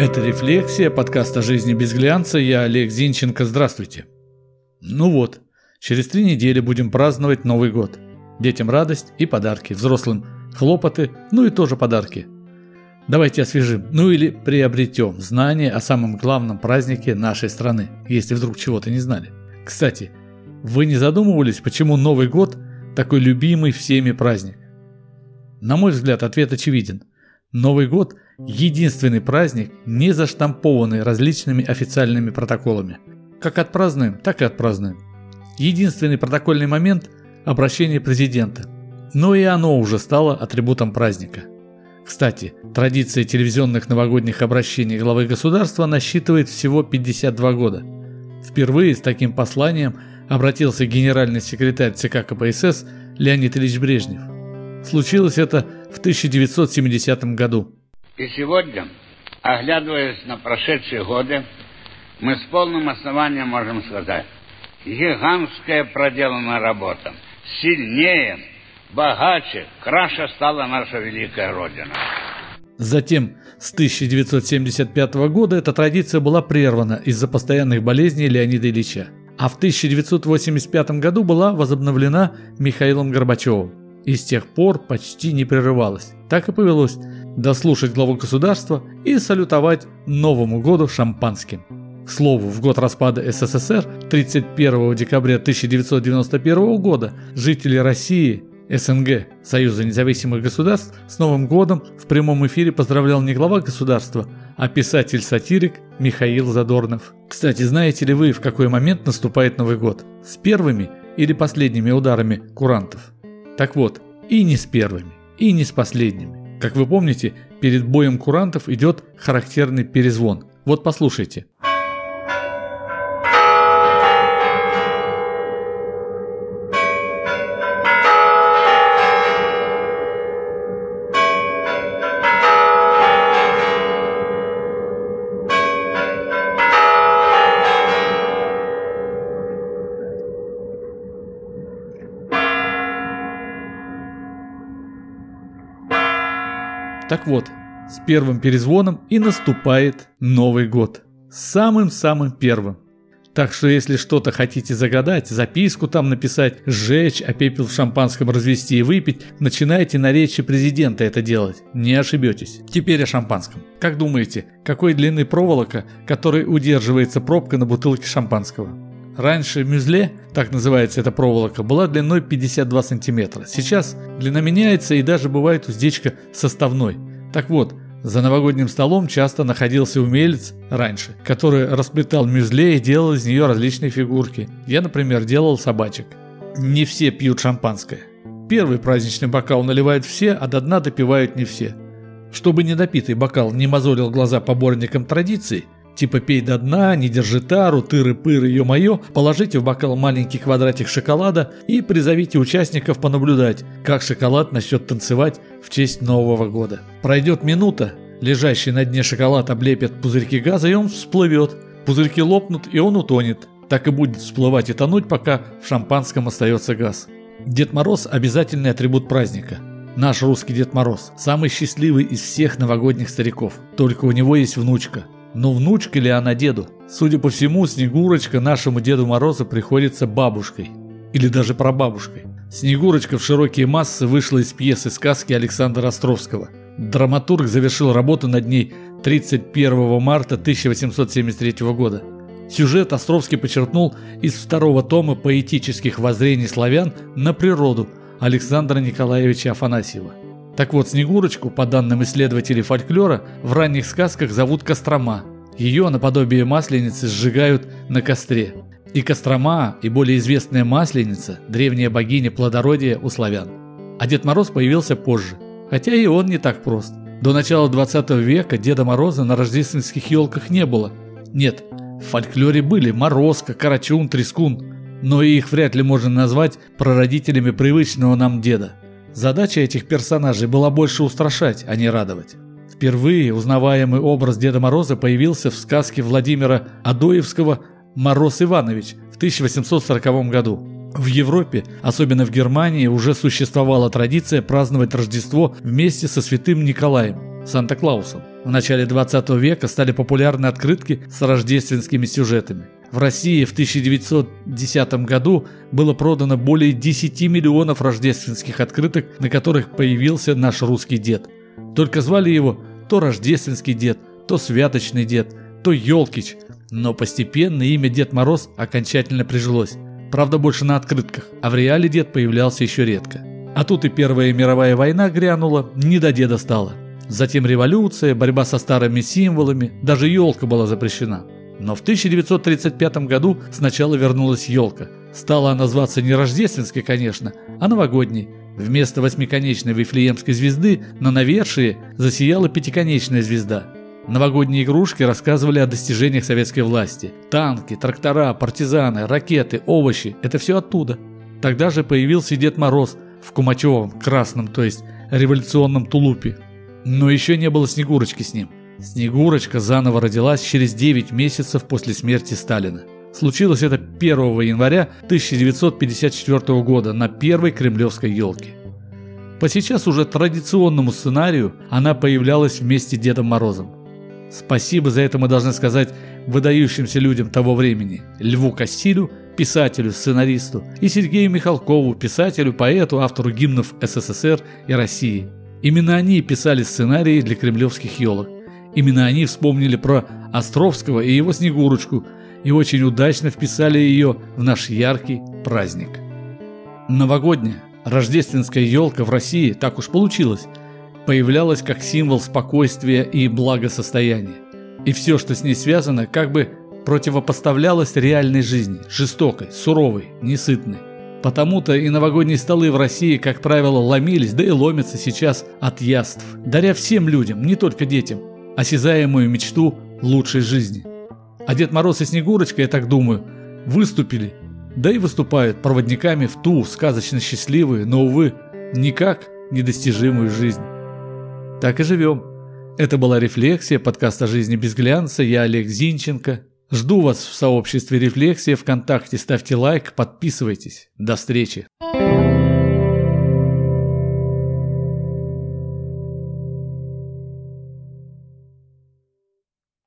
Это «Рефлексия», подкаст о жизни без глянца. Я Олег Зинченко. Здравствуйте. Ну вот, через три недели будем праздновать Новый год. Детям радость и подарки, взрослым хлопоты, ну и тоже подарки. Давайте освежим, ну или приобретем знания о самом главном празднике нашей страны, если вдруг чего-то не знали. Кстати, вы не задумывались, почему Новый год такой любимый всеми праздник? На мой взгляд, ответ очевиден. Новый год – единственный праздник, не заштампованный различными официальными протоколами. Как отпразднуем, так и отпразднуем. Единственный протокольный момент – обращение президента. Но и оно уже стало атрибутом праздника. Кстати, традиция телевизионных новогодних обращений главы государства насчитывает всего 52 года. Впервые с таким посланием обратился генеральный секретарь ЦК КПСС Леонид Ильич Брежнев. Случилось это в 1970 году. И сегодня, оглядываясь на прошедшие годы, мы с полным основанием можем сказать, гигантская проделана работа. Сильнее, богаче, краше стала наша великая Родина. Затем, с 1975 года эта традиция была прервана из-за постоянных болезней Леонида Ильича, а в 1985 году была возобновлена Михаилом Горбачевым и с тех пор почти не прерывалась. Так и повелось дослушать главу государства и салютовать Новому году шампанским. К слову, в год распада СССР, 31 декабря 1991 года, жители России, СНГ, Союза независимых государств, с Новым годом в прямом эфире поздравлял не глава государства, а писатель-сатирик Михаил Задорнов. Кстати, знаете ли вы, в какой момент наступает Новый год? С первыми или последними ударами курантов? Так вот, и не с первыми, и не с последними. Как вы помните, перед боем курантов идет характерный перезвон. Вот послушайте. Так вот, с первым перезвоном и наступает Новый год. Самым-самым первым. Так что если что-то хотите загадать, записку там написать, сжечь, а пепел в шампанском развести и выпить, начинайте на речи президента это делать. Не ошибетесь. Теперь о шампанском. Как думаете, какой длины проволока, которой удерживается пробка на бутылке шампанского? Раньше мюзле, так называется эта проволока, была длиной 52 сантиметра. Сейчас длина меняется и даже бывает уздечка составной. Так вот, за новогодним столом часто находился умелец раньше, который расплетал мюзле и делал из нее различные фигурки. Я, например, делал собачек. Не все пьют шампанское. Первый праздничный бокал наливают все, а до дна допивают не все. Чтобы недопитый бокал не мозолил глаза поборникам традиций, Типа пей до дна, не держи тару, тыры-пыры, ё-моё, положите в бокал маленький квадратик шоколада и призовите участников понаблюдать, как шоколад начнет танцевать в честь Нового года. Пройдет минута, лежащий на дне шоколад облепит пузырьки газа и он всплывет. Пузырьки лопнут и он утонет. Так и будет всплывать и тонуть, пока в шампанском остается газ. Дед Мороз – обязательный атрибут праздника. Наш русский Дед Мороз – самый счастливый из всех новогодних стариков. Только у него есть внучка – но внучка ли она деду? Судя по всему, Снегурочка нашему Деду Морозу приходится бабушкой. Или даже прабабушкой. Снегурочка в широкие массы вышла из пьесы сказки Александра Островского. Драматург завершил работу над ней 31 марта 1873 года. Сюжет Островский подчеркнул из второго тома поэтических воззрений славян на природу Александра Николаевича Афанасьева. Так вот, Снегурочку, по данным исследователей фольклора, в ранних сказках зовут Кострома. Ее наподобие масленицы сжигают на костре. И Кострома, и более известная Масленица – древняя богиня плодородия у славян. А Дед Мороз появился позже. Хотя и он не так прост. До начала 20 века Деда Мороза на рождественских елках не было. Нет, в фольклоре были Морозко, Карачун, Трескун, но их вряд ли можно назвать прародителями привычного нам деда. Задача этих персонажей была больше устрашать, а не радовать. Впервые узнаваемый образ Деда Мороза появился в сказке Владимира Адоевского «Мороз Иванович» в 1840 году. В Европе, особенно в Германии, уже существовала традиция праздновать Рождество вместе со святым Николаем, Санта-Клаусом. В начале 20 века стали популярны открытки с рождественскими сюжетами. В России в 1910 году было продано более 10 миллионов рождественских открыток, на которых появился наш русский дед. Только звали его то Рождественский дед, то Святочный дед, то Елкич. Но постепенно имя Дед Мороз окончательно прижилось. Правда, больше на открытках, а в реале дед появлялся еще редко. А тут и Первая мировая война грянула, не до деда стало. Затем революция, борьба со старыми символами, даже елка была запрещена. Но в 1935 году сначала вернулась елка. Стала она зваться не рождественской, конечно, а новогодней. Вместо восьмиконечной вифлеемской звезды на навершие засияла пятиконечная звезда. Новогодние игрушки рассказывали о достижениях советской власти. Танки, трактора, партизаны, ракеты, овощи – это все оттуда. Тогда же появился Дед Мороз в Кумачевом, красном, то есть революционном тулупе. Но еще не было Снегурочки с ним. Снегурочка заново родилась через 9 месяцев после смерти Сталина. Случилось это 1 января 1954 года на первой кремлевской елке. По сейчас уже традиционному сценарию она появлялась вместе с Дедом Морозом. Спасибо за это мы должны сказать выдающимся людям того времени – Льву Кассилю, писателю, сценаристу, и Сергею Михалкову, писателю, поэту, автору гимнов СССР и России. Именно они писали сценарии для кремлевских елок. Именно они вспомнили про Островского и его Снегурочку и очень удачно вписали ее в наш яркий праздник. Новогодняя, рождественская елка в России, так уж получилось, появлялась как символ спокойствия и благосостояния. И все, что с ней связано, как бы противопоставлялось реальной жизни, жестокой, суровой, несытной. Потому-то и новогодние столы в России, как правило, ломились, да и ломятся сейчас от яств, даря всем людям, не только детям, осязаемую мечту лучшей жизни. А Дед Мороз и Снегурочка, я так думаю, выступили, да и выступают проводниками в ту сказочно счастливую, но, увы, никак недостижимую жизнь. Так и живем. Это была «Рефлексия», подкаст о жизни без глянца, я Олег Зинченко. Жду вас в сообществе «Рефлексия» ВКонтакте, ставьте лайк, подписывайтесь. До встречи.